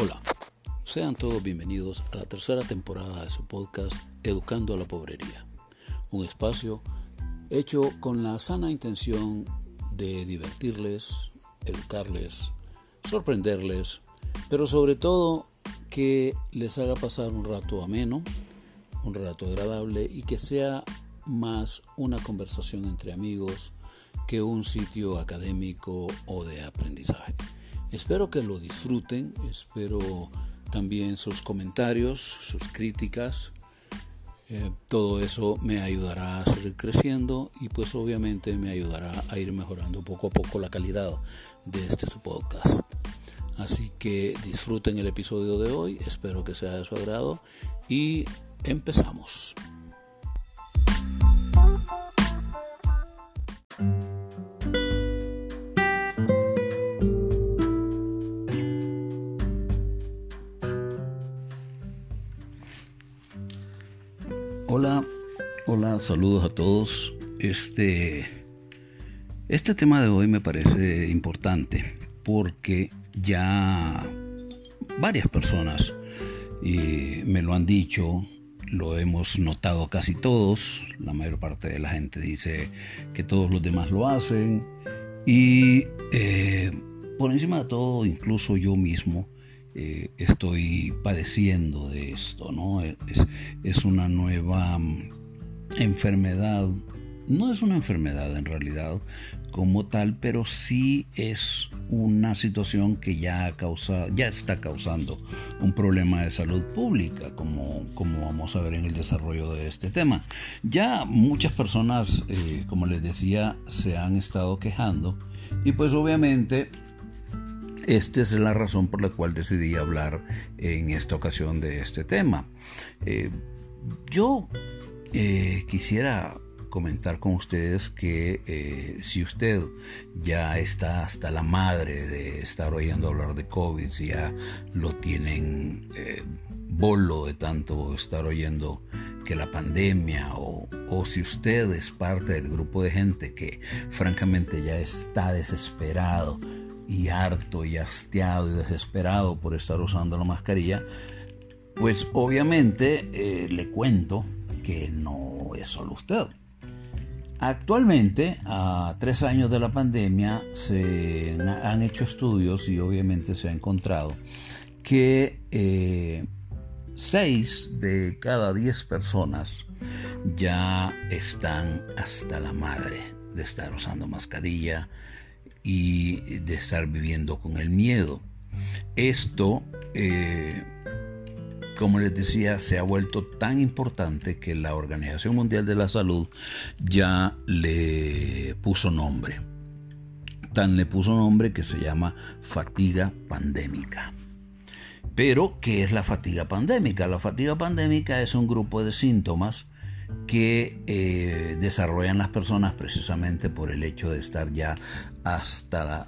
Hola, sean todos bienvenidos a la tercera temporada de su podcast Educando a la Pobrería, un espacio hecho con la sana intención de divertirles, educarles, sorprenderles, pero sobre todo que les haga pasar un rato ameno, un rato agradable y que sea más una conversación entre amigos que un sitio académico o de aprendizaje. Espero que lo disfruten, espero también sus comentarios, sus críticas. Eh, todo eso me ayudará a seguir creciendo y pues obviamente me ayudará a ir mejorando poco a poco la calidad de este podcast. Así que disfruten el episodio de hoy, espero que sea de su agrado y empezamos. Hola, saludos a todos. Este, este tema de hoy me parece importante porque ya varias personas me lo han dicho, lo hemos notado casi todos, la mayor parte de la gente dice que todos los demás lo hacen y eh, por encima de todo, incluso yo mismo, eh, estoy padeciendo de esto, ¿no? Es, es una nueva enfermedad, no es una enfermedad en realidad como tal, pero sí es una situación que ya, causa, ya está causando un problema de salud pública, como, como vamos a ver en el desarrollo de este tema. Ya muchas personas, eh, como les decía, se han estado quejando y pues obviamente esta es la razón por la cual decidí hablar en esta ocasión de este tema. Eh, yo eh, quisiera comentar con ustedes que eh, si usted ya está hasta la madre de estar oyendo hablar de COVID, si ya lo tienen bolo de tanto estar oyendo que la pandemia o, o, si usted es parte del grupo de gente que francamente ya está desesperado y harto y hastiado y desesperado por estar usando la mascarilla, pues obviamente eh, le cuento que no es solo usted. Actualmente, a tres años de la pandemia, se han hecho estudios y obviamente se ha encontrado que eh, seis de cada diez personas ya están hasta la madre de estar usando mascarilla, y de estar viviendo con el miedo. Esto, eh, como les decía, se ha vuelto tan importante que la Organización Mundial de la Salud ya le puso nombre. Tan le puso nombre que se llama fatiga pandémica. Pero, ¿qué es la fatiga pandémica? La fatiga pandémica es un grupo de síntomas que eh, desarrollan las personas precisamente por el hecho de estar ya hasta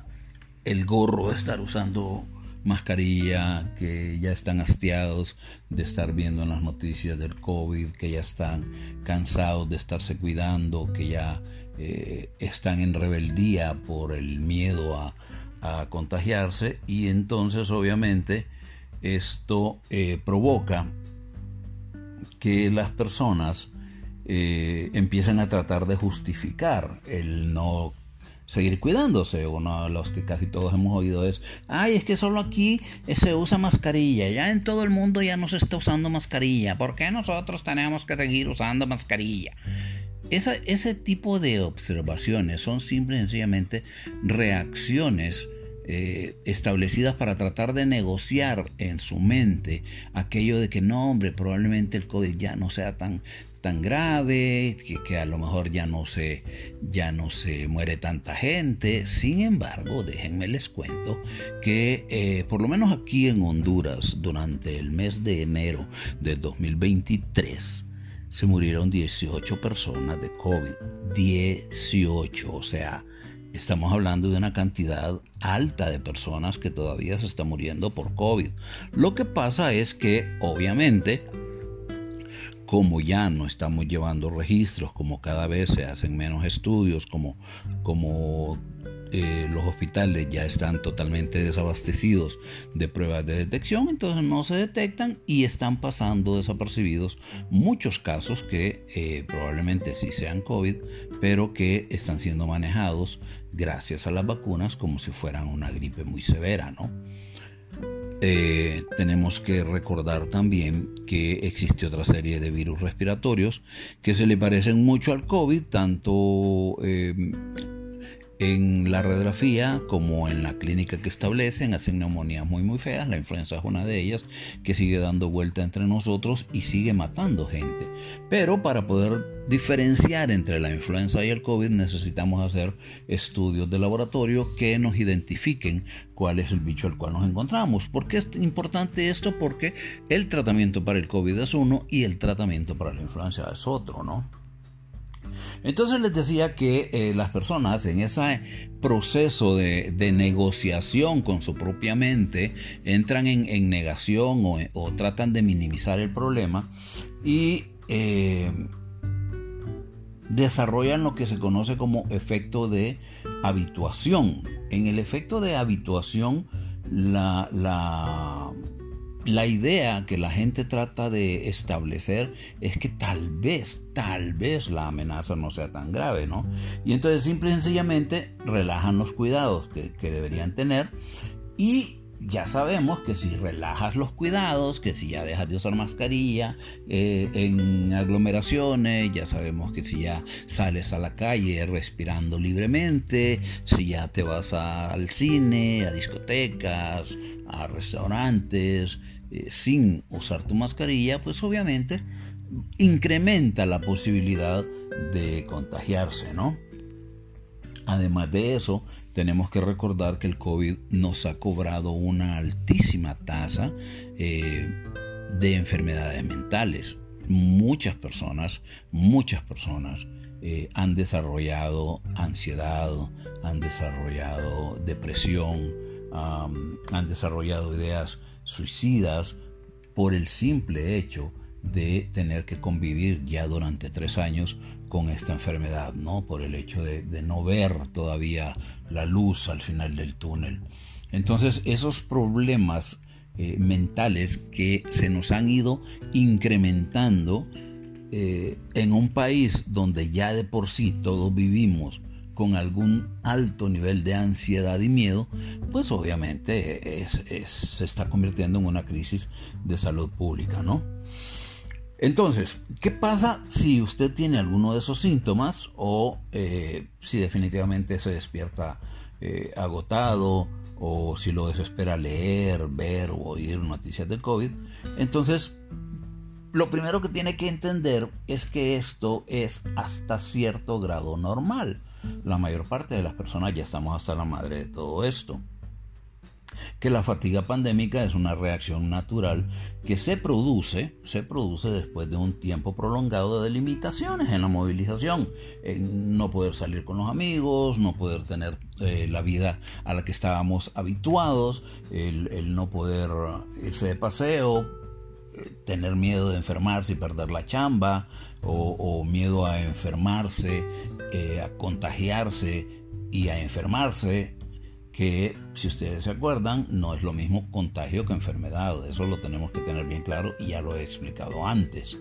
el gorro de estar usando mascarilla, que ya están hastiados de estar viendo en las noticias del COVID, que ya están cansados de estarse cuidando, que ya eh, están en rebeldía por el miedo a, contagiarse. Y entonces obviamente esto eh, provoca que las personas eh, empiezan a tratar de justificar el no seguir cuidándose. Uno de los que casi todos hemos oído es, ay, es que solo aquí se usa mascarilla, ya en todo el mundo ya no se está usando mascarilla, ¿por qué nosotros tenemos que seguir usando mascarilla? ese tipo de observaciones son simple y sencillamente reacciones eh, establecidas para tratar de negociar en su mente aquello de que no, hombre, probablemente el COVID ya no sea tan, tan grave, que, a lo mejor ya no, se, ya no se muere tanta gente. Sin embargo, déjenme les cuento que eh, por lo menos aquí en Honduras, durante el mes de enero del 2023, se murieron 18 personas de COVID. 18, o sea, Estamos hablando de una cantidad alta de personas que todavía se están muriendo por COVID. Lo que pasa es que, obviamente, como ya no estamos llevando registros, como cada vez se hacen menos estudios, como, como eh, los hospitales ya están totalmente desabastecidos de pruebas de detección, entonces no se detectan y están pasando desapercibidos muchos casos que eh, probablemente sí sean COVID, pero que están siendo manejados gracias a las vacunas como si fueran una gripe muy severa, ¿no? Eh, tenemos que recordar también que existe otra serie de virus respiratorios que se le parecen mucho al COVID, tanto en la radiografía como en la clínica que establecen hacen neumonías muy muy feas, la influenza es una de ellas que sigue dando vuelta entre nosotros y sigue matando gente. Pero para poder diferenciar entre la influenza y el COVID necesitamos hacer estudios de laboratorio que nos identifiquen cuál es el bicho al cual nos encontramos. ¿Por qué es importante esto? Porque el tratamiento para el COVID es uno y el tratamiento para la influenza es otro, ¿no? Entonces les decía que eh, las personas en ese proceso de, negociación con su propia mente entran en, negación o, tratan de minimizar el problema y eh, desarrollan lo que se conoce como efecto de habituación. En el efecto de habituación, la la idea que la gente trata de establecer es que tal vez, tal vez la amenaza no sea tan grave, ¿no? Y entonces simple y sencillamente relajan los cuidados que, deberían tener y ya sabemos que si relajas los cuidados, que si ya dejas de usar mascarilla eh, en aglomeraciones, ya sabemos que si ya sales a la calle respirando libremente, si ya te vas al cine, a discotecas, a restaurantes, eh, sin usar tu mascarilla, pues obviamente incrementa la posibilidad de contagiarse, ¿no? Además de eso, tenemos que recordar que el COVID nos ha cobrado una altísima tasa eh, de enfermedades mentales. Muchas personas, muchas personas eh, han desarrollado ansiedad, han desarrollado depresión, han desarrollado ideas suicidas por el simple hecho de tener que convivir ya durante tres años con esta enfermedad, ¿no? Por el hecho de, no ver todavía la luz al final del túnel. Entonces, esos problemas eh, mentales que se nos han ido incrementando eh, en un país donde ya de por sí todos vivimos con algún alto nivel de ansiedad y miedo, pues obviamente se está convirtiendo en una crisis de salud pública, ¿no? Entonces, ¿qué pasa si usted tiene alguno de esos síntomas o eh, si definitivamente se despierta eh, agotado o si lo desespera leer, ver o oír noticias de COVID? Entonces, lo primero que tiene que entender es que esto es hasta cierto grado normal la mayor parte de las personas ya estamos hasta la madre de todo esto. Que la fatiga pandémica es una reacción natural que se produce, se produce después de un tiempo prolongado de limitaciones en la movilización, no poder salir con los amigos, no poder tener eh, la vida a la que estábamos habituados, el, no poder irse de paseo, tener miedo de enfermarse y perder la chamba, o miedo a enfermarse eh, a contagiarse y a enfermarse, que si ustedes se acuerdan, no es lo mismo contagio que enfermedad. Eso lo tenemos que tener bien claro y ya lo he explicado antes.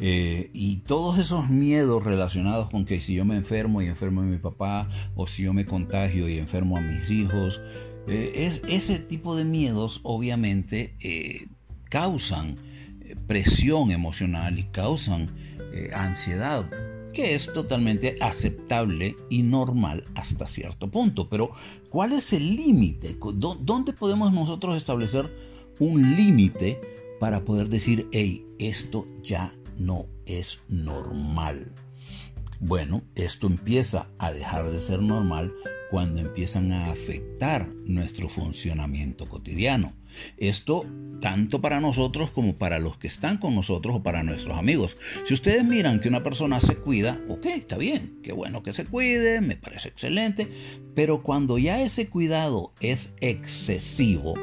Eh, y todos esos miedos relacionados con que si yo me enfermo y enfermo a mi papá, o si yo me contagio y enfermo a mis hijos, eh, es, ese tipo de miedos obviamente causan presión emocional y causan ansiedad que es totalmente aceptable y normal hasta cierto punto. Pero, ¿cuál es el límite? ¿Dónde podemos nosotros establecer un límite para poder decir, hey, esto ya no es normal? Bueno, esto empieza a dejar de ser normal cuando empiezan a afectar nuestro funcionamiento cotidiano. Esto tanto para nosotros como para los que están con nosotros o para nuestros amigos. Si ustedes miran que una persona se cuida, ok, está bien, qué bueno que se cuide, me parece excelente, pero cuando ya ese cuidado es excesivo,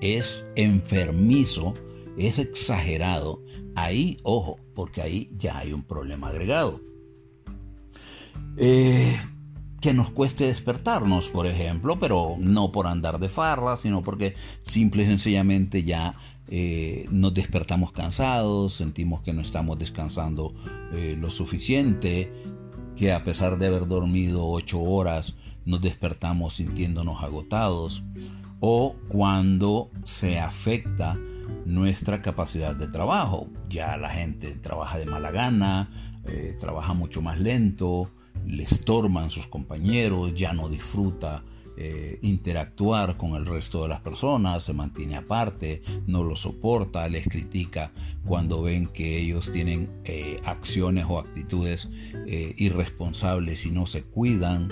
es enfermizo, es exagerado, ahí, ojo, porque ahí ya hay un problema agregado. Eh, que nos cueste despertarnos, por ejemplo, pero no por andar de farra, sino porque simple y sencillamente ya eh, nos despertamos cansados, sentimos que no estamos descansando eh, lo suficiente, que a pesar de haber dormido ocho horas, nos despertamos sintiéndonos agotados, o cuando se afecta nuestra capacidad de trabajo. Ya la gente trabaja de mala gana, eh, trabaja mucho más lento, le estorban sus compañeros, ya no disfruta eh, interactuar con el resto de las personas, se mantiene aparte, no lo soporta, les critica cuando ven que ellos tienen eh, acciones o actitudes eh, irresponsables y no se cuidan.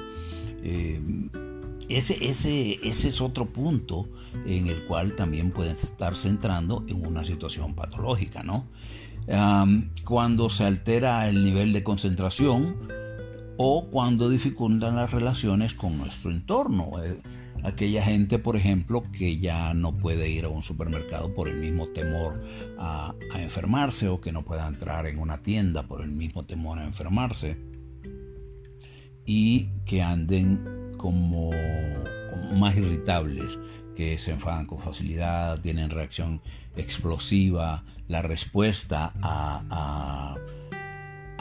ese, es otro punto en el cual también pueden estar centrando en una situación patológica, ¿no? cuando se altera el nivel de concentración, o cuando dificultan las relaciones con nuestro entorno. Eh, aquella gente, por ejemplo, que ya no puede ir a un supermercado por el mismo temor a, enfermarse o que no pueda entrar en una tienda por el mismo temor a enfermarse y que anden como, más irritables, que se enfadan con facilidad, tienen reacción explosiva, la respuesta a,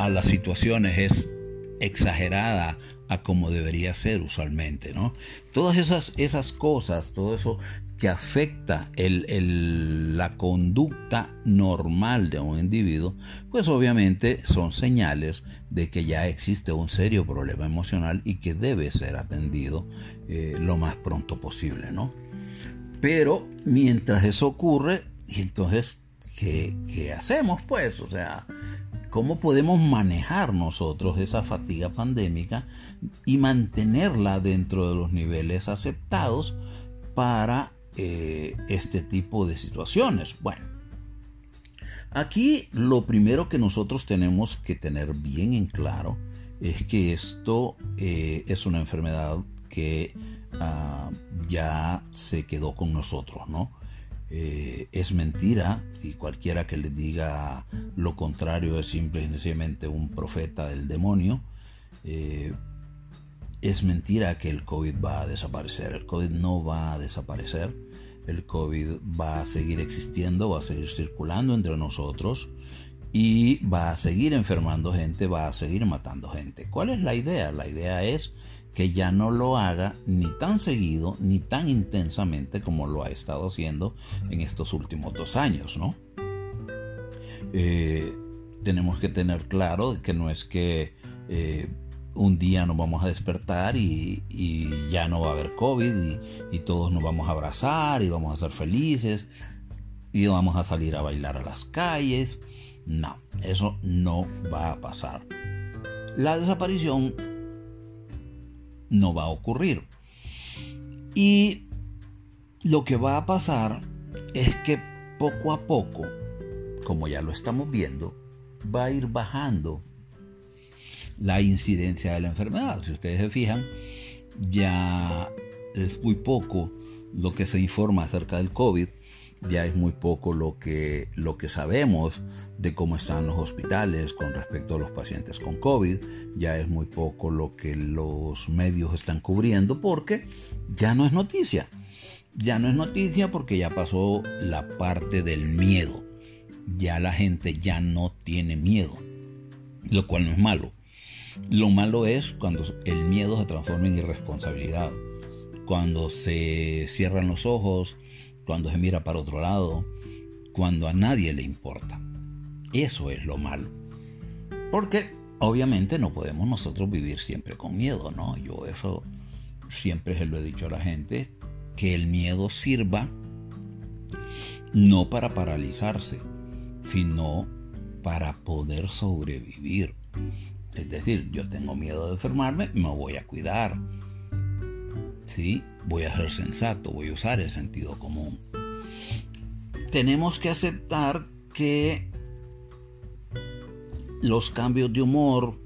las situaciones es exagerada a como debería ser usualmente, ¿no? Todas esas, esas cosas, todo eso que afecta la conducta normal de un individuo, pues obviamente son señales de que ya existe un serio problema emocional y que debe ser atendido eh, lo más pronto posible, ¿no? Pero mientras eso ocurre, y entonces, ¿qué, ¿qué hacemos? Pues, o sea, cómo podemos manejar nosotros esa fatiga pandémica y mantenerla dentro de los niveles aceptados para eh, este tipo de situaciones. Bueno, aquí lo primero que nosotros tenemos que tener bien en claro es que esto eh, es una enfermedad que ah, ya se quedó con nosotros, ¿no? Eh, es mentira y cualquiera que le diga lo contrario es simplemente un profeta del demonio. Eh, es mentira que el COVID va a desaparecer. El COVID no va a desaparecer. El COVID va a seguir existiendo, va a seguir circulando entre nosotros y va a seguir enfermando gente, va a seguir matando gente. ¿Cuál es la idea? La idea es que ya no lo haga ni tan seguido ni tan intensamente como lo ha estado haciendo en estos últimos dos años, ¿no? Eh, tenemos que tener claro que no es que eh, un día nos vamos a despertar y, ya no va a haber COVID y, y, todos nos vamos a abrazar y vamos a ser felices y vamos a salir a bailar a las calles. No, eso no va a pasar. La desaparición no va a ocurrir. Y lo que va a pasar es que poco a poco, como ya lo estamos viendo, va a ir bajando la incidencia de la enfermedad. Si ustedes se fijan, ya es muy poco lo que se informa acerca del COVID ya es muy poco lo que, lo que sabemos de cómo están los hospitales con respecto a los pacientes con COVID, ya es muy poco lo que los medios están cubriendo porque ya no es noticia. Ya no es noticia porque ya pasó la parte del miedo. Ya la gente ya no tiene miedo, lo cual no es malo. Lo malo es cuando el miedo se transforma en irresponsabilidad, cuando se cierran los ojos, cuando se mira para otro lado, cuando a nadie le importa. Eso es lo malo. Porque obviamente no podemos nosotros vivir siempre con miedo, ¿no? Yo eso siempre se lo he dicho a la gente, que el miedo sirva no para paralizarse, sino para poder sobrevivir. Es decir, yo tengo miedo de enfermarme, me voy a cuidar, ¿sí? Voy a ser sensato, voy a usar el sentido común. Tenemos que aceptar que los cambios de humor,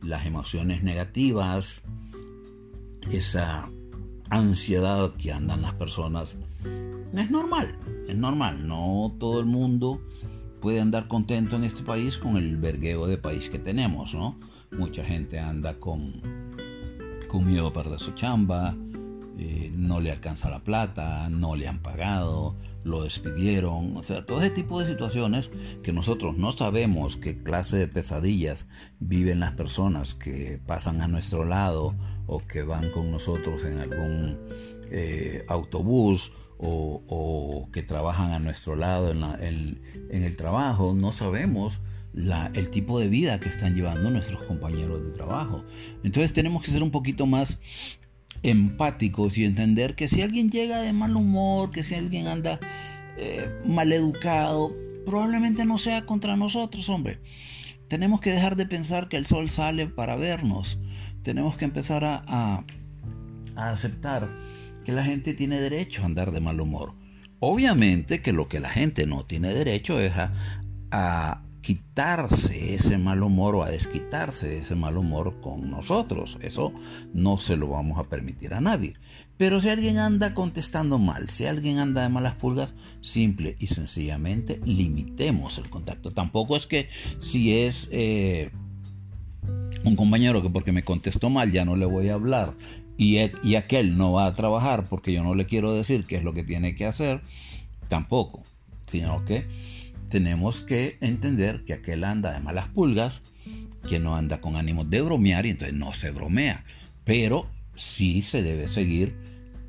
las emociones negativas, esa ansiedad que andan las personas, es normal, es normal. No todo el mundo puede andar contento en este país con el vergueo de país que tenemos, ¿no? Mucha gente anda con con miedo a perder su chamba, eh, no le alcanza la plata, no le han pagado, lo despidieron, o sea, todo ese tipo de situaciones que nosotros no sabemos qué clase de pesadillas viven las personas que pasan a nuestro lado o que van con nosotros en algún eh, autobús o, que trabajan a nuestro lado en, el trabajo, no sabemos el tipo de vida que están llevando nuestros compañeros de trabajo. Entonces tenemos que ser un poquito más empáticos y entender que si alguien llega de mal humor, que si alguien anda eh, mal educado, probablemente no sea contra nosotros, hombre. Tenemos que dejar de pensar que el sol sale para vernos. Tenemos que empezar a, a, aceptar que la gente tiene derecho a andar de mal humor. Obviamente que lo que la gente no tiene derecho es a quitarse ese mal humor o a desquitarse ese mal humor con nosotros. Eso no se lo vamos a permitir a nadie. Pero si alguien anda contestando mal, si alguien anda de malas pulgas, simple y sencillamente limitemos el contacto. Tampoco es que si es eh, un compañero que porque me contestó mal ya no le voy a hablar y, y aquel no va a trabajar porque yo no le quiero decir qué es lo que tiene que hacer, tampoco. Sino que tenemos que entender que aquel anda de malas pulgas, que no anda con ánimos de bromear y entonces no se bromea. Pero sí se debe seguir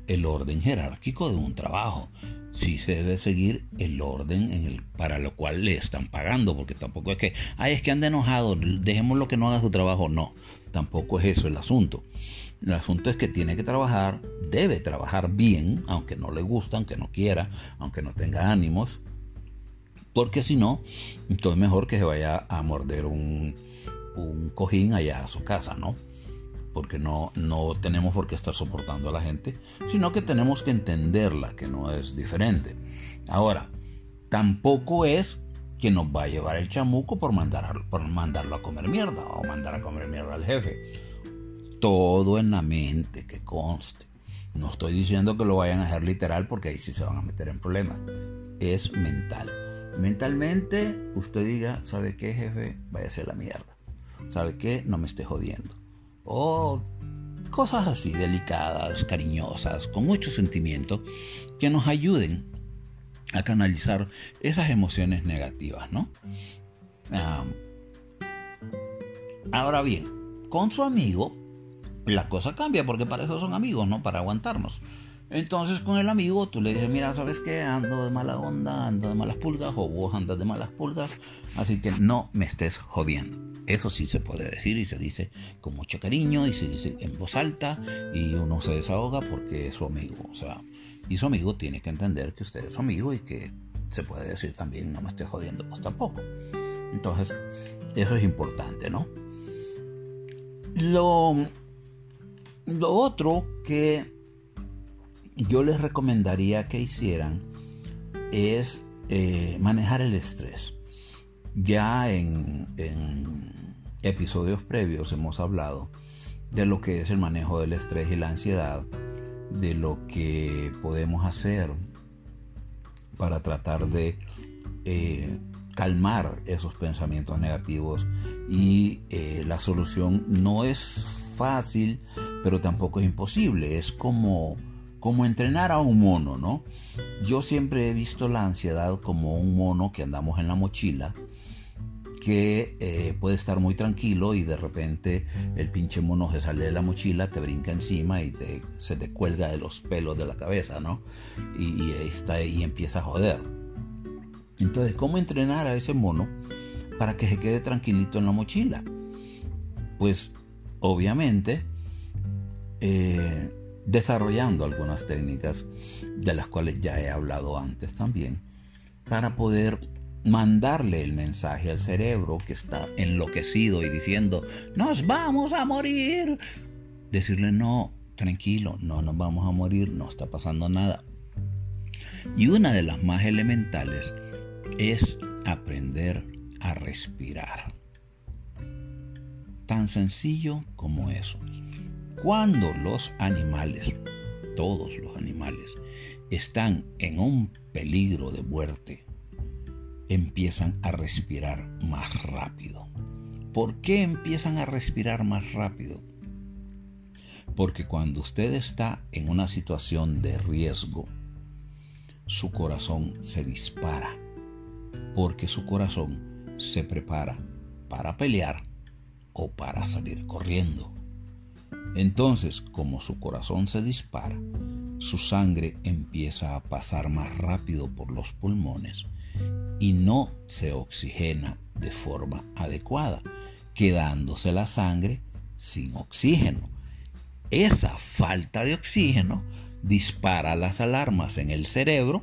el orden jerárquico de un trabajo. Sí se debe seguir el orden para lo cual le están pagando, porque tampoco es que, ay, es que anda enojado, dejémoslo que no haga su trabajo. No, tampoco es eso el asunto. El asunto es que tiene que trabajar, debe trabajar bien, aunque no le gusta, aunque no quiera, aunque no tenga ánimos, porque si no, entonces mejor que se vaya a morder un, cojín allá a su casa, ¿no? Porque no, no tenemos por qué estar soportando a la gente, sino que tenemos que entenderla, que no es diferente. Ahora, tampoco es que nos va a llevar el chamuco por, mandar, por mandarlo a comer mierda o mandar a comer mierda al jefe. Todo en la mente, que conste. No estoy diciendo que lo vayan a hacer literal porque ahí sí se van a meter en problemas. Es mental mentalmente usted diga, ¿sabe qué jefe? Vaya a ser la mierda. ¿Sabe qué? No me esté jodiendo. O cosas así delicadas, cariñosas, con mucho sentimiento, que nos ayuden a canalizar esas emociones negativas, ¿no? ahora bien, con su amigo, la cosa cambia porque para eso son amigos, ¿no? Para aguantarnos. Entonces con el amigo tú le dices, mira, ¿sabes qué? Ando de mala onda, ando de malas pulgas, o vos andas de malas pulgas, así que no me estés jodiendo. Eso sí se puede decir y se dice con mucho cariño y se dice en voz alta y uno se desahoga porque es su amigo. O sea, y su amigo tiene que entender que usted es su amigo y que se puede decir también no me estés jodiendo vos tampoco. Entonces, eso es importante, ¿no? Lo, lo otro que yo les recomendaría que hicieran es eh, manejar el estrés. Ya en, episodios previos hemos hablado de lo que es el manejo del estrés y la ansiedad, de lo que podemos hacer para tratar de eh, calmar esos pensamientos negativos y eh, la solución no es fácil, pero tampoco es imposible. Es como como entrenar a un mono, ¿no? Yo siempre he visto la ansiedad como un mono que andamos en la mochila, que eh, puede estar muy tranquilo y de repente el pinche mono se sale de la mochila, te brinca encima y se te cuelga de los pelos de la cabeza, ¿no? Y, está, y empieza a joder. Entonces, ¿cómo entrenar a ese mono para que se quede tranquilito en la mochila? Pues, obviamente, eh, desarrollando algunas técnicas de las cuales ya he hablado antes también, para poder mandarle el mensaje al cerebro que está enloquecido y diciendo, nos vamos a morir. Decirle, no, tranquilo, no nos vamos a morir, no está pasando nada. Y una de las más elementales es aprender a respirar. Tan sencillo como eso. Cuando los animales, todos los animales, están en un peligro de muerte, empiezan a respirar más rápido. ¿Por qué empiezan a respirar más rápido? Porque cuando usted está en una situación de riesgo, su corazón se dispara. Porque su corazón se prepara para pelear o para salir corriendo. Entonces, como su corazón se dispara, su sangre empieza a pasar más rápido por los pulmones y no se oxigena de forma adecuada, quedándose la sangre sin oxígeno. Esa falta de oxígeno dispara las alarmas en el cerebro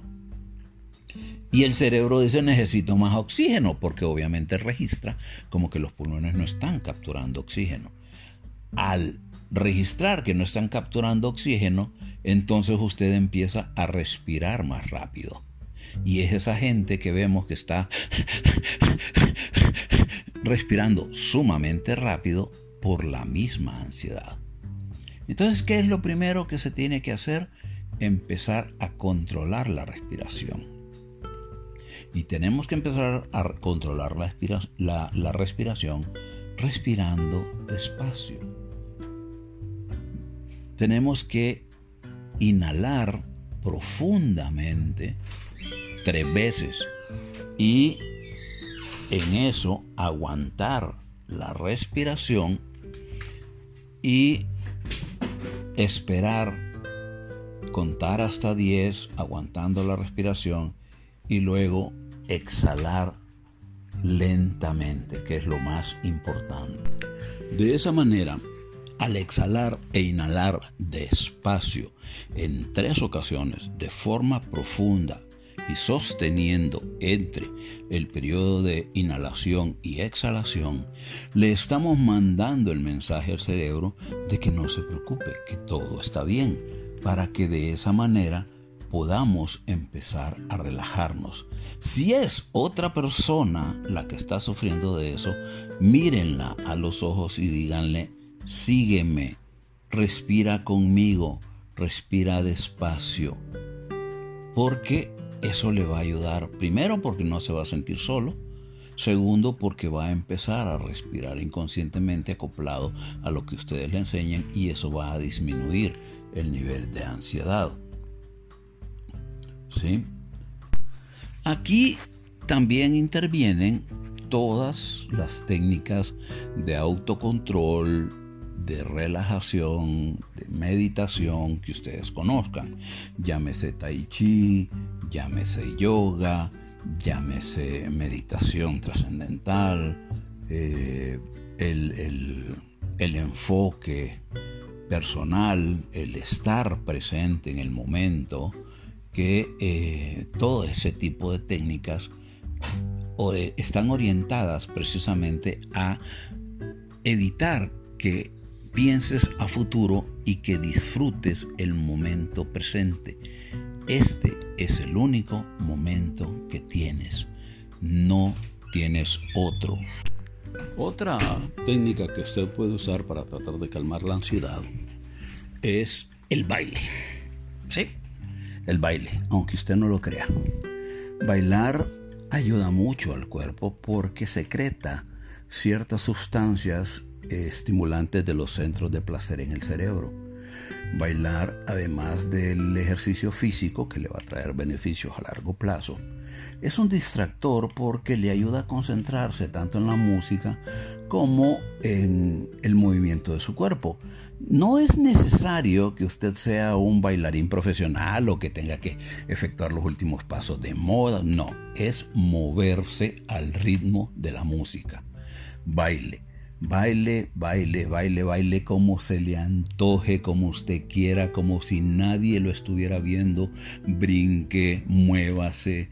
y el cerebro dice necesito más oxígeno porque obviamente registra como que los pulmones no están capturando oxígeno. Al registrar que no están capturando oxígeno, entonces usted empieza a respirar más rápido. Y es esa gente que vemos que está respirando sumamente rápido por la misma ansiedad. Entonces, ¿qué es lo primero que se tiene que hacer? Empezar a controlar la respiración. Y tenemos que empezar a controlar la, la respiración respirando despacio. Tenemos que inhalar profundamente tres veces y en eso aguantar la respiración y esperar contar hasta 10 aguantando la respiración y luego exhalar lentamente, que es lo más importante. De esa manera, al exhalar e inhalar despacio en tres ocasiones de forma profunda y sosteniendo entre el periodo de inhalación y exhalación, le estamos mandando el mensaje al cerebro de que no se preocupe, que todo está bien, para que de esa manera podamos empezar a relajarnos. Si es otra persona la que está sufriendo de eso, mírenla a los ojos y díganle, sígueme, respira conmigo, respira despacio, porque eso le va a ayudar, primero porque no se va a sentir solo, segundo porque va a empezar a respirar inconscientemente acoplado a lo que ustedes le enseñan y eso va a disminuir el nivel de ansiedad. ¿Sí? Aquí también intervienen todas las técnicas de autocontrol, de relajación, de meditación que ustedes conozcan. Llámese tai chi, llámese yoga, llámese meditación trascendental, eh, el, enfoque personal, el estar presente en el momento, que eh, todo ese tipo de técnicas están orientadas precisamente a evitar que pienses a futuro y que disfrutes el momento presente. Este es el único momento que tienes. No tienes otro. Otra técnica que usted puede usar para tratar de calmar la ansiedad es el baile. ¿Sí? El baile, aunque usted no lo crea. Bailar ayuda mucho al cuerpo porque secreta ciertas sustancias estimulantes de los centros de placer en el cerebro. Bailar, además del ejercicio físico que le va a traer beneficios a largo plazo, es un distractor porque le ayuda a concentrarse tanto en la música como en el movimiento de su cuerpo. No es necesario que usted sea un bailarín profesional o que tenga que efectuar los últimos pasos de moda, no, es moverse al ritmo de la música. Baile Baile, baile, baile, baile como se le antoje, como usted quiera, como si nadie lo estuviera viendo. Brinque, muévase.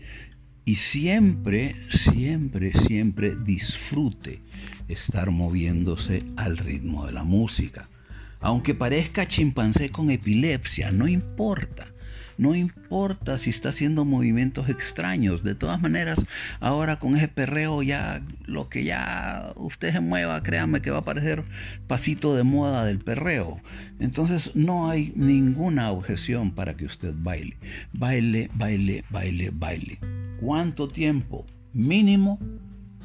Y siempre, siempre, siempre disfrute estar moviéndose al ritmo de la música. Aunque parezca chimpancé con epilepsia, no importa. No importa si está haciendo movimientos extraños. De todas maneras, ahora con ese perreo ya lo que ya usted se mueva, créame que va a parecer pasito de moda del perreo. Entonces no hay ninguna objeción para que usted baile. Baile, baile, baile, baile. ¿Cuánto tiempo? Mínimo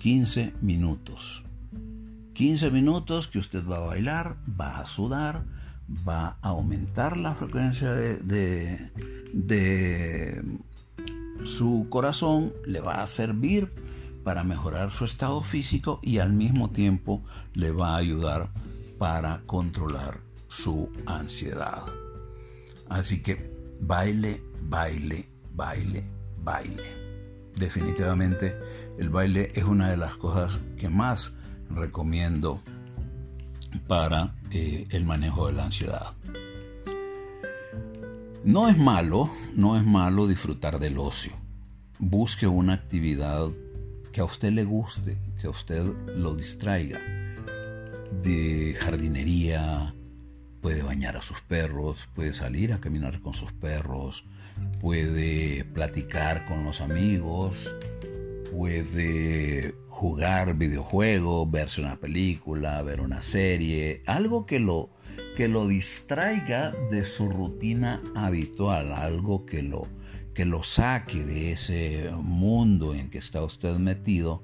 15 minutos. 15 minutos que usted va a bailar, va a sudar, va a aumentar la frecuencia de, de, su corazón, le va a servir para mejorar su estado físico y al mismo tiempo le va a ayudar para controlar su ansiedad. Así que baile, baile, baile, baile. Definitivamente el baile es una de las cosas que más recomiendo para eh, el manejo de la ansiedad. No es malo, no es malo disfrutar del ocio. Busque una actividad que a usted le guste, que a usted lo distraiga. De jardinería, puede bañar a sus perros, puede salir a caminar con sus perros, puede platicar con los amigos, puede jugar videojuegos, verse una película, ver una serie, algo que lo, que lo distraiga de su rutina habitual, algo que lo, que lo saque de ese mundo en que está usted metido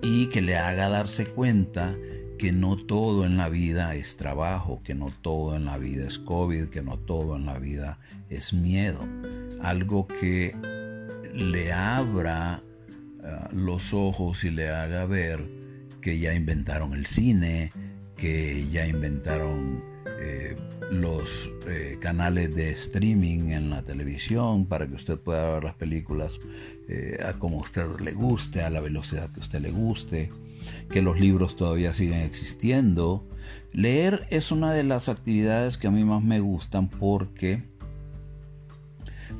y que le haga darse cuenta que no todo en la vida es trabajo, que no todo en la vida es COVID, que no todo en la vida es miedo. Algo que le abra eh, los ojos y le haga ver que ya inventaron el cine, que ya inventaron eh, los eh, canales de streaming en la televisión para que usted pueda ver las películas a como usted le guste, a la velocidad que usted le guste, que los libros todavía siguen existiendo. Leer es una de las actividades que a mí más me gustan porque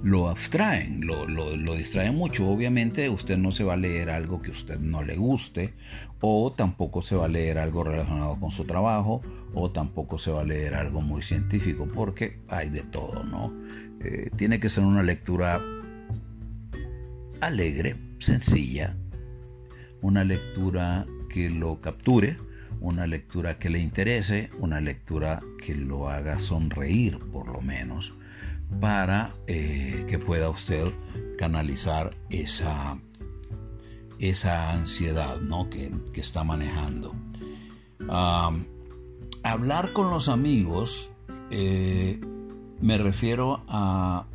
lo abstraen, lo, lo, distraen mucho. Obviamente usted no se va a leer algo que a usted no le guste o tampoco se va a leer algo relacionado con su trabajo o tampoco se va a leer algo muy científico porque hay de todo, ¿no? Eh, tiene que ser una lectura alegre, sencilla, una lectura que lo capture, una lectura que le interese, una lectura que lo haga sonreír por lo menos para eh, que pueda usted canalizar esa, esa ansiedad ¿no? que, está manejando. hablar con los amigos eh, me refiero a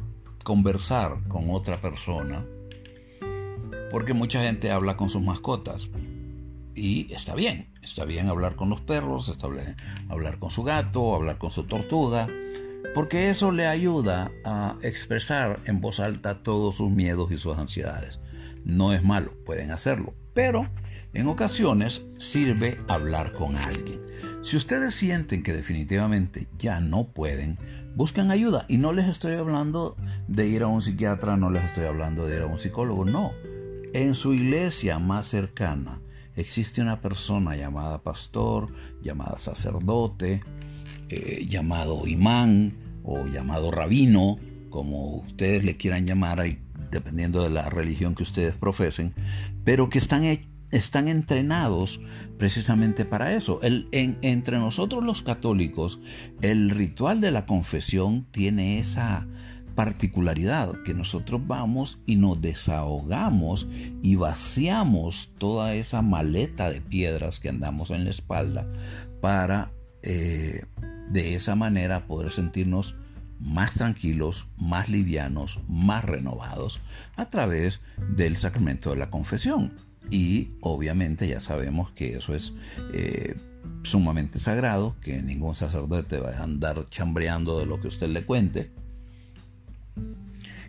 conversar con otra persona porque mucha gente habla con sus mascotas y está bien, está bien hablar con los perros, está bien hablar con su gato, hablar con su tortuga, porque eso le ayuda a expresar en voz alta todos sus miedos y sus ansiedades. No es malo, pueden hacerlo, pero en ocasiones sirve hablar con alguien. Si ustedes sienten que definitivamente ya no pueden, busquen ayuda. Y no les estoy hablando de ir a un psiquiatra, no les estoy hablando de ir a un psicólogo, no. En su iglesia más cercana existe una persona llamada pastor, llamada sacerdote, eh, llamado imán o llamado rabino, como ustedes le quieran llamar, dependiendo de la religión que ustedes profesen, pero que están, están entrenados precisamente para eso. El, entre nosotros los católicos, el ritual de la confesión tiene esa particularidad que nosotros vamos y nos desahogamos y vaciamos toda esa maleta de piedras que andamos en la espalda para eh, de esa manera poder sentirnos más tranquilos, más livianos, más renovados a través del sacramento de la confesión. Y obviamente ya sabemos que eso es eh, sumamente sagrado, que ningún sacerdote va a andar chambreando de lo que usted le cuente.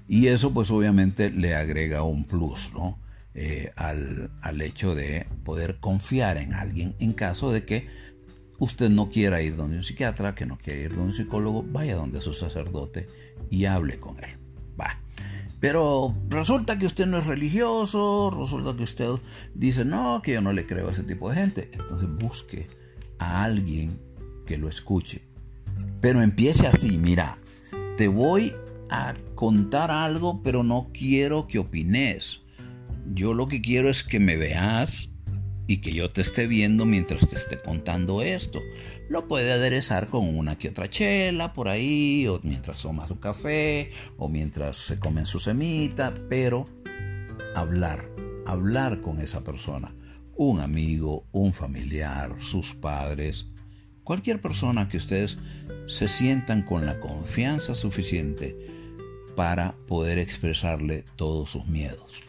Y eso pues obviamente le agrega un plus ¿no? Eh, al, al hecho de poder confiar en alguien en caso de que usted no quiera ir donde un psiquiatra, que no quiera ir donde un psicólogo, vaya donde su sacerdote y hable con él. Va. Pero resulta que usted no es religioso, resulta que usted dice, no, que yo no le creo a ese tipo de gente. Entonces busque a alguien que lo escuche. Pero empiece así, mira, te voy a contar algo, pero no quiero que opines. Yo lo que quiero es que me veas y que yo te esté viendo mientras te esté contando esto. Lo puede aderezar con una que otra chela por ahí, o mientras toma su café, o mientras se comen su semita, pero hablar, hablar con esa persona, un amigo, un familiar, sus padres, cualquier persona que ustedes se sientan con la confianza suficiente para poder expresarle todos sus miedos.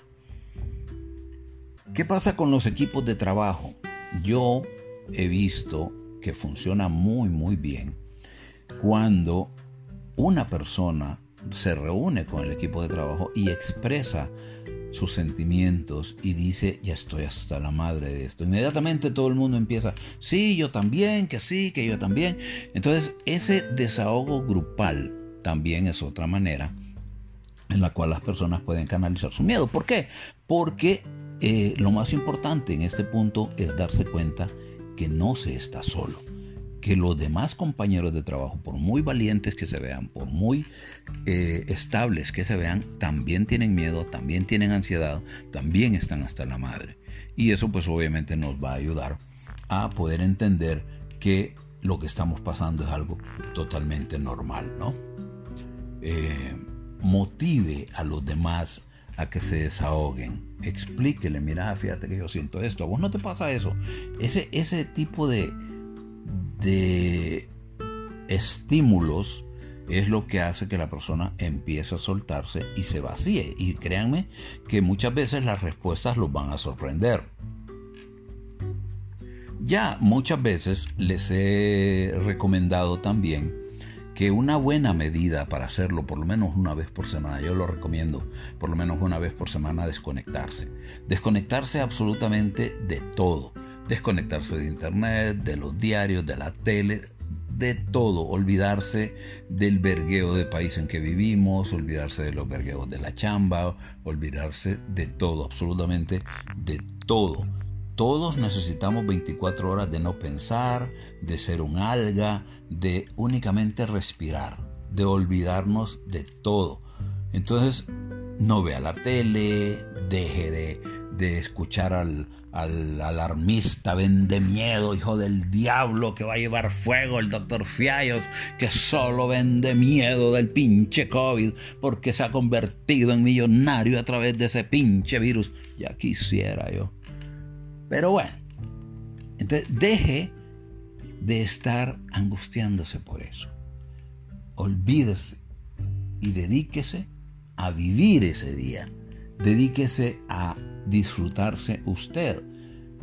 ¿Qué pasa con los equipos de trabajo? Yo he visto que funciona muy muy bien cuando una persona se reúne con el equipo de trabajo y expresa sus sentimientos y dice, ya estoy hasta la madre de esto. Inmediatamente todo el mundo empieza, sí, yo también, que sí, que yo también. Entonces, ese desahogo grupal también es otra manera en la cual las personas pueden canalizar su miedo. ¿Por qué? Porque eh, lo más importante en este punto es darse cuenta que no se está solo que los demás compañeros de trabajo, por muy valientes que se vean, por muy eh, estables que se vean, también tienen miedo, también tienen ansiedad, también están hasta la madre. Y eso pues obviamente nos va a ayudar a poder entender que lo que estamos pasando es algo totalmente normal, ¿no? Eh, motive a los demás a que se desahoguen. Explíquele, mira, fíjate que yo siento esto, a vos no te pasa eso. Ese, ese tipo de, de estímulos es lo que hace que la persona empiece a soltarse y se vacíe. Y créanme que muchas veces las respuestas los van a sorprender. Ya muchas veces les he recomendado también que una buena medida para hacerlo, por lo menos una vez por semana, yo lo recomiendo, por lo menos una vez por semana desconectarse. Desconectarse absolutamente de todo desconectarse de internet, de los diarios, de la tele, de todo, olvidarse del vergueo de país en que vivimos, olvidarse de los vergueos de la chamba, olvidarse de todo, absolutamente de todo. Todos necesitamos 24 horas de no pensar, de ser un alga, de únicamente respirar, de olvidarnos de todo. Entonces, no vea la tele, deje de, de escuchar al, al alarmista vende miedo, hijo del diablo, que va a llevar fuego el doctor Fiallos, que solo vende miedo del pinche COVID, porque se ha convertido en millonario a través de ese pinche virus. Ya quisiera yo. Pero bueno, entonces deje de estar angustiándose por eso. Olvídese y dedíquese a vivir ese día. Dedíquese a disfrutarse usted.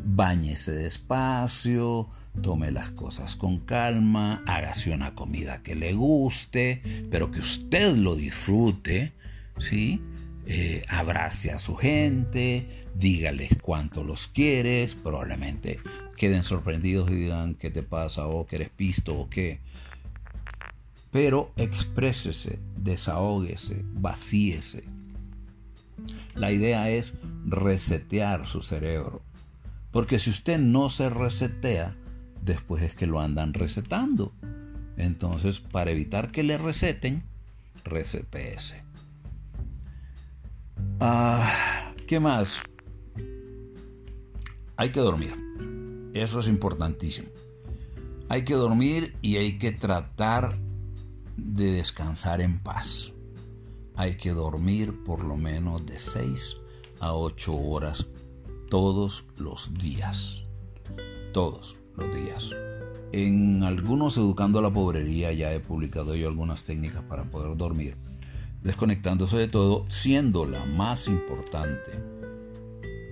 Báñese despacio, tome las cosas con calma, hágase una comida que le guste, pero que usted lo disfrute, ¿sí? Eh, abrace a su gente, dígales cuánto los quieres, probablemente queden sorprendidos y digan qué te pasa o que eres pisto o qué. Pero exprésese, desahóguese, vacíese. La idea es resetear su cerebro. Porque si usted no se resetea, después es que lo andan resetando. Entonces, para evitar que le reseten, reseteese. Ah, ¿Qué más? Hay que dormir. Eso es importantísimo. Hay que dormir y hay que tratar de descansar en paz hay que dormir por lo menos de 6 a 8 horas todos los días. Todos los días. En algunos Educando a la Pobrería ya he publicado yo algunas técnicas para poder dormir, desconectándose de todo, siendo la más importante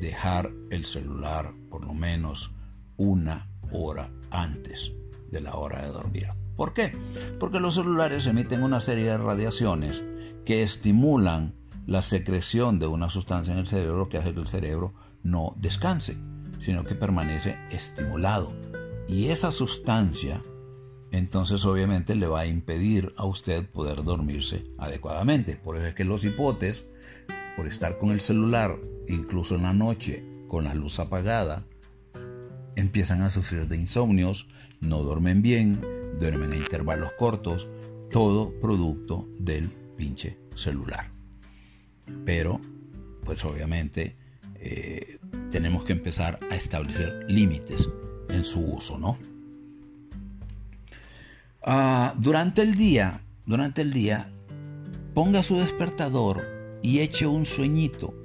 dejar el celular por lo menos una hora antes de la hora de dormir. ¿Por qué? Porque los celulares emiten una serie de radiaciones que estimulan la secreción de una sustancia en el cerebro que hace que el cerebro no descanse, sino que permanece estimulado. Y esa sustancia entonces obviamente le va a impedir a usted poder dormirse adecuadamente. Por eso es que los hipotes, por estar con el celular, incluso en la noche, con la luz apagada, empiezan a sufrir de insomnios, no duermen bien, duermen a intervalos cortos, todo producto del pinche celular. Pero, pues obviamente, eh, tenemos que empezar a establecer límites en su uso, ¿no? Ah, durante el día, durante el día, ponga su despertador y eche un sueñito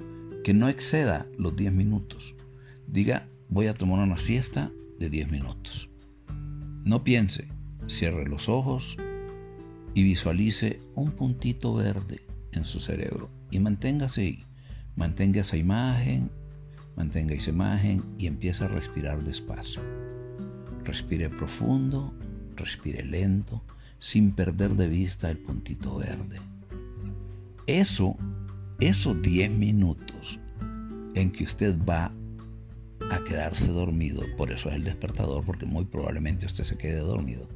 que no exceda los 10 minutos. Diga, voy a tomar una siesta de 10 minutos. No piense, cierre los ojos y visualice un puntito verde en su cerebro y manténgase ahí. Mantenga esa imagen, mantenga esa imagen y empieza a respirar despacio. Respire profundo, respire lento, sin perder de vista el puntito verde. Eso, esos 10 minutos en que usted va a quedarse dormido, por eso es el despertador, porque muy probablemente usted se quede dormido,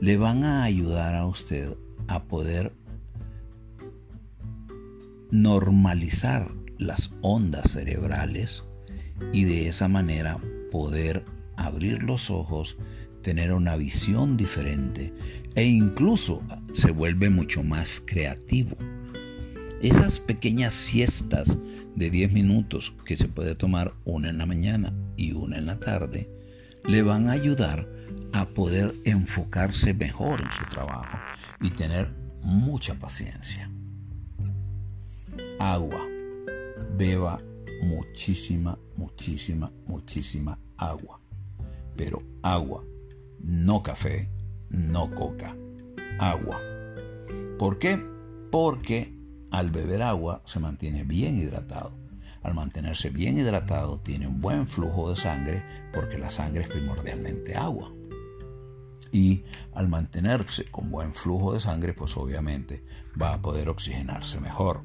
le van a ayudar a usted a poder normalizar las ondas cerebrales y de esa manera poder abrir los ojos, tener una visión diferente e incluso se vuelve mucho más creativo. Esas pequeñas siestas de 10 minutos que se puede tomar una en la mañana y una en la tarde, le van a ayudar a poder enfocarse mejor en su trabajo y tener mucha paciencia. Agua. Beba muchísima, muchísima, muchísima agua. Pero agua, no café, no coca. Agua. ¿Por qué? Porque al beber agua se mantiene bien hidratado. Al mantenerse bien hidratado tiene un buen flujo de sangre porque la sangre es primordialmente agua. Y al mantenerse con buen flujo de sangre, pues obviamente va a poder oxigenarse mejor.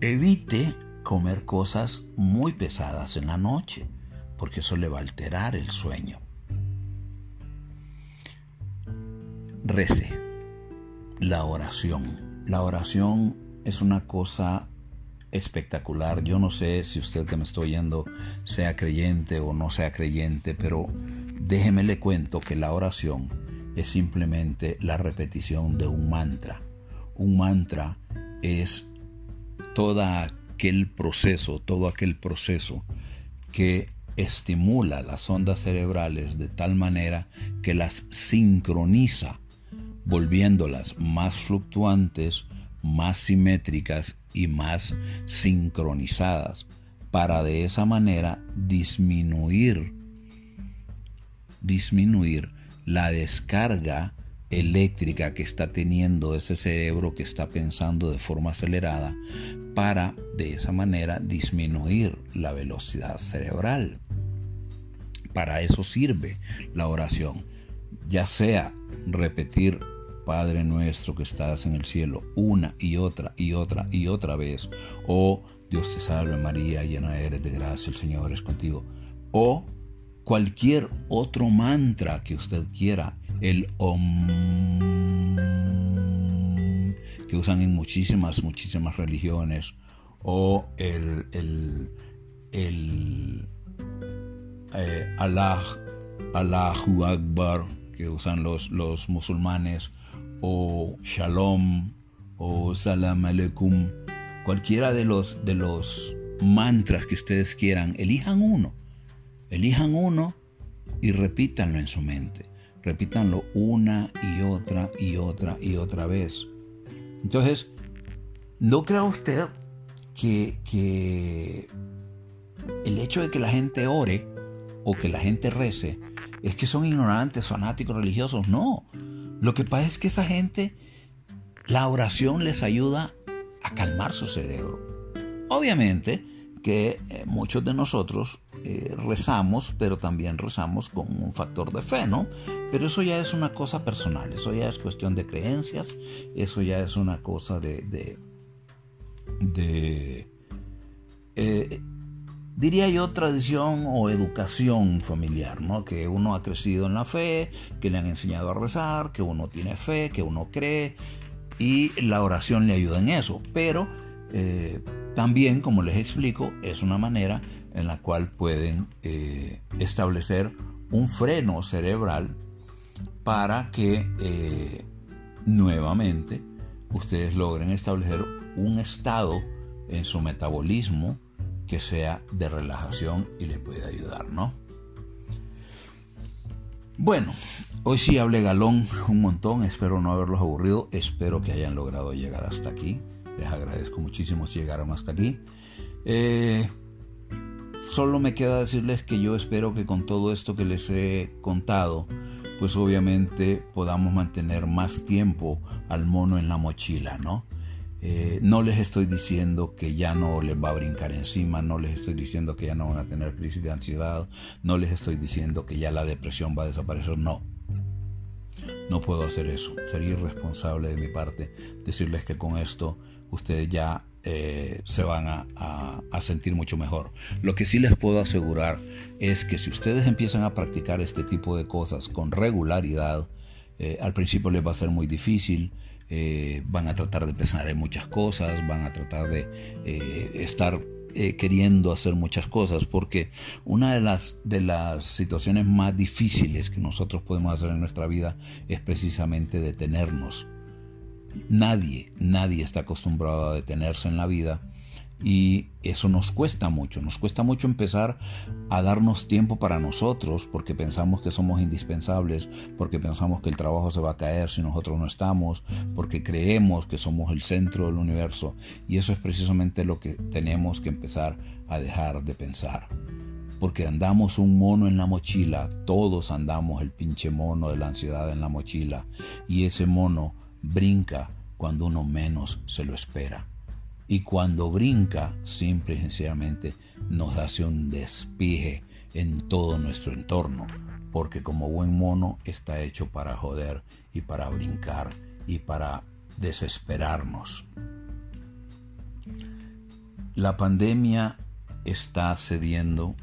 Evite comer cosas muy pesadas en la noche, porque eso le va a alterar el sueño. Rece. La oración. La oración es una cosa espectacular. Yo no sé si usted que me estoy oyendo sea creyente o no sea creyente, pero déjeme le cuento que la oración es simplemente la repetición de un mantra. Un mantra es todo aquel proceso, todo aquel proceso que estimula las ondas cerebrales de tal manera que las sincroniza, volviéndolas más fluctuantes, más simétricas y más sincronizadas, para de esa manera disminuir, disminuir la descarga eléctrica que está teniendo ese cerebro que está pensando de forma acelerada para de esa manera disminuir la velocidad cerebral. Para eso sirve la oración, ya sea repetir Padre nuestro que estás en el cielo una y otra y otra y otra vez, o Dios te salve María, llena eres de gracia, el Señor es contigo, o cualquier otro mantra que usted quiera, el Om que usan en muchísimas, muchísimas religiones, o el, el, el eh, Allah, Allahu Akbar, que usan los, los musulmanes, o Shalom, o Salam Aleikum, cualquiera de los, de los mantras que ustedes quieran, elijan uno, elijan uno y repítanlo en su mente. Repítanlo una y otra y otra y otra vez. Entonces, ¿no crea usted que, que el hecho de que la gente ore o que la gente rece es que son ignorantes, fanáticos religiosos? No. Lo que pasa es que esa gente, la oración les ayuda a calmar su cerebro. Obviamente, que eh, muchos de nosotros eh, rezamos, pero también rezamos con un factor de fe, ¿no? Pero eso ya es una cosa personal, eso ya es cuestión de creencias, eso ya es una cosa de... de, de eh, diría yo, tradición o educación familiar, ¿no? Que uno ha crecido en la fe, que le han enseñado a rezar, que uno tiene fe, que uno cree, y la oración le ayuda en eso. Pero también, como les explico, es una manera en la cual pueden eh, establecer un freno cerebral para que eh, nuevamente ustedes logren establecer un estado en su metabolismo que sea de relajación y les puede ayudar, ¿no? Bueno, hoy sí hablé galón un montón, espero no haberlos aburrido, espero que hayan logrado llegar hasta aquí. Les agradezco muchísimo si llegaron hasta aquí. Eh, solo me queda decirles que yo espero que con todo esto que les he contado, pues obviamente podamos mantener más tiempo al mono en la mochila, ¿no? Eh, no les estoy diciendo que ya no les va a brincar encima, no les estoy diciendo que ya no van a tener crisis de ansiedad, no les estoy diciendo que ya la depresión va a desaparecer, no. No puedo hacer eso. Sería irresponsable de mi parte decirles que con esto ustedes ya eh, se van a, sentir mucho mejor. Lo que sí les puedo asegurar es que si ustedes empiezan a practicar este tipo de cosas con regularidad, eh, al principio les va a ser muy difícil, eh, van a tratar de pensar en muchas cosas, van a tratar de estar queriendo hacer muchas cosas, porque una de las, de las situaciones más difíciles que nosotros podemos hacer en nuestra vida es precisamente detenernos. Nadie, nadie está acostumbrado a detenerse en la vida y eso nos cuesta mucho, nos cuesta mucho empezar a darnos tiempo para nosotros porque pensamos que somos indispensables, porque pensamos que el trabajo se va a caer si nosotros no estamos, porque creemos que somos el centro del universo y eso es precisamente lo que tenemos que empezar a dejar de pensar. Porque andamos un mono en la mochila, todos andamos el pinche mono de la ansiedad en la mochila y ese mono brinca cuando uno menos se lo espera. Y cuando brinca, simple y sencillamente nos hace un despije en todo nuestro entorno, porque como buen mono está hecho para joder y para brincar y para desesperarnos. La pandemia está cediendo,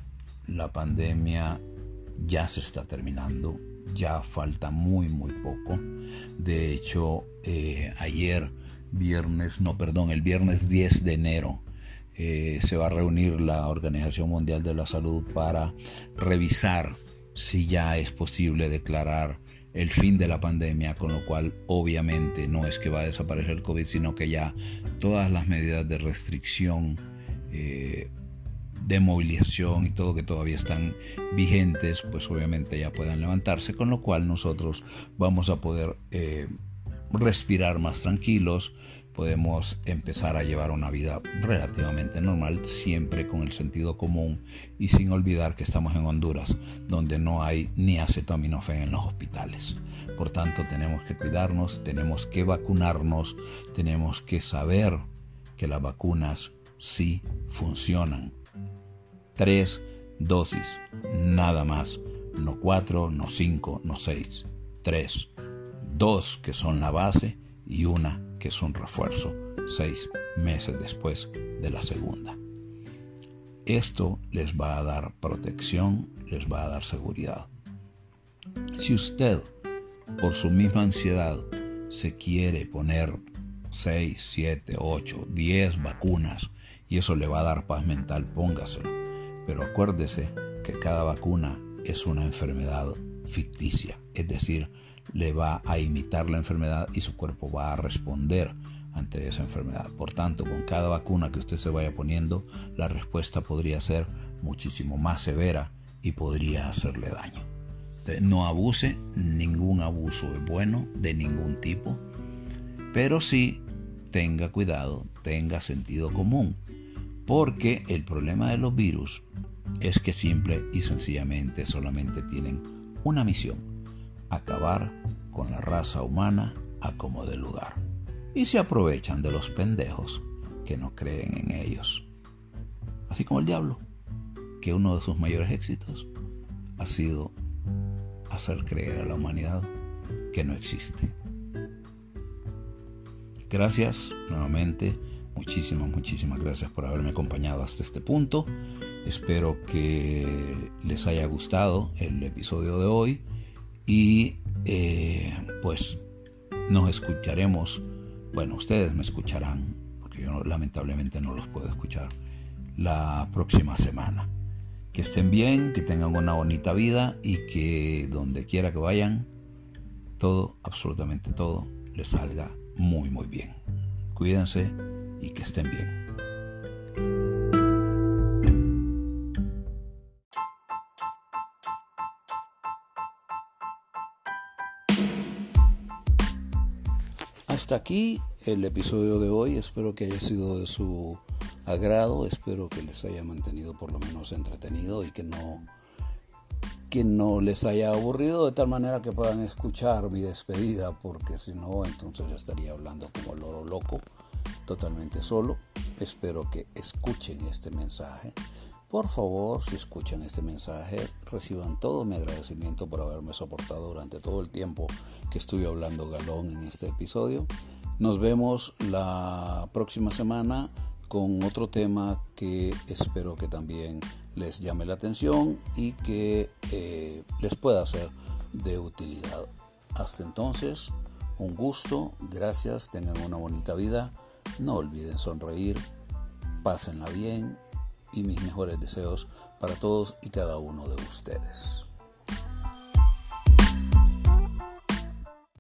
la pandemia ya se está terminando, ya falta muy muy poco. De hecho, eh, ayer, viernes, no, perdón, el viernes 10 de enero, eh, se va a reunir la Organización Mundial de la Salud para revisar si ya es posible declarar el fin de la pandemia, con lo cual obviamente no es que va a desaparecer el COVID, sino que ya todas las medidas de restricción eh, de movilización y todo que todavía están vigentes, pues obviamente ya puedan levantarse, con lo cual nosotros vamos a poder eh, respirar más tranquilos, podemos empezar a llevar una vida relativamente normal, siempre con el sentido común y sin olvidar que estamos en Honduras, donde no hay ni acetaminofén en los hospitales. Por tanto, tenemos que cuidarnos, tenemos que vacunarnos, tenemos que saber que las vacunas sí funcionan. Tres dosis, nada más, no cuatro, no cinco, no seis, tres, dos que son la base y una que es un refuerzo seis meses después de la segunda. Esto les va a dar protección, les va a dar seguridad. Si usted, por su misma ansiedad, se quiere poner 6, 7, 8, 10 vacunas y eso le va a dar paz mental, póngaselo pero acuérdese que cada vacuna es una enfermedad ficticia, es decir, le va a imitar la enfermedad y su cuerpo va a responder ante esa enfermedad. Por tanto, con cada vacuna que usted se vaya poniendo, la respuesta podría ser muchísimo más severa y podría hacerle daño. No abuse, ningún abuso es bueno de ningún tipo, pero sí tenga cuidado, tenga sentido común, porque el problema de los virus es que simple y sencillamente solamente tienen una misión, acabar con la raza humana a como de lugar. Y se aprovechan de los pendejos que no creen en ellos. Así como el diablo, que uno de sus mayores éxitos ha sido hacer creer a la humanidad que no existe. Gracias nuevamente Muchísimas, muchísimas gracias por haberme acompañado hasta este punto. Espero que les haya gustado el episodio de hoy y eh, pues nos escucharemos. Bueno, ustedes me escucharán porque yo lamentablemente no los puedo escuchar la próxima semana. Que estén bien, que tengan una bonita vida y que donde quiera que vayan, todo, absolutamente todo, les salga muy, muy bien. Cuídense y que estén bien. Hasta aquí el episodio de hoy. Espero que haya sido de su agrado. Espero que les haya mantenido por lo menos entretenido y que no que no les haya aburrido de tal manera que puedan escuchar mi despedida, porque si no, entonces ya estaría hablando como loro loco, totalmente solo. Espero que escuchen este mensaje. Por favor, si escuchan este mensaje, reciban todo mi agradecimiento por haberme soportado durante todo el tiempo que estuve hablando galón en este episodio. Nos vemos la próxima semana con otro tema que espero que también les llame la atención y que eh, les pueda ser de utilidad. Hasta entonces, un gusto, gracias, tengan una bonita vida, no olviden sonreír, pásenla bien y mis mejores deseos para todos y cada uno de ustedes.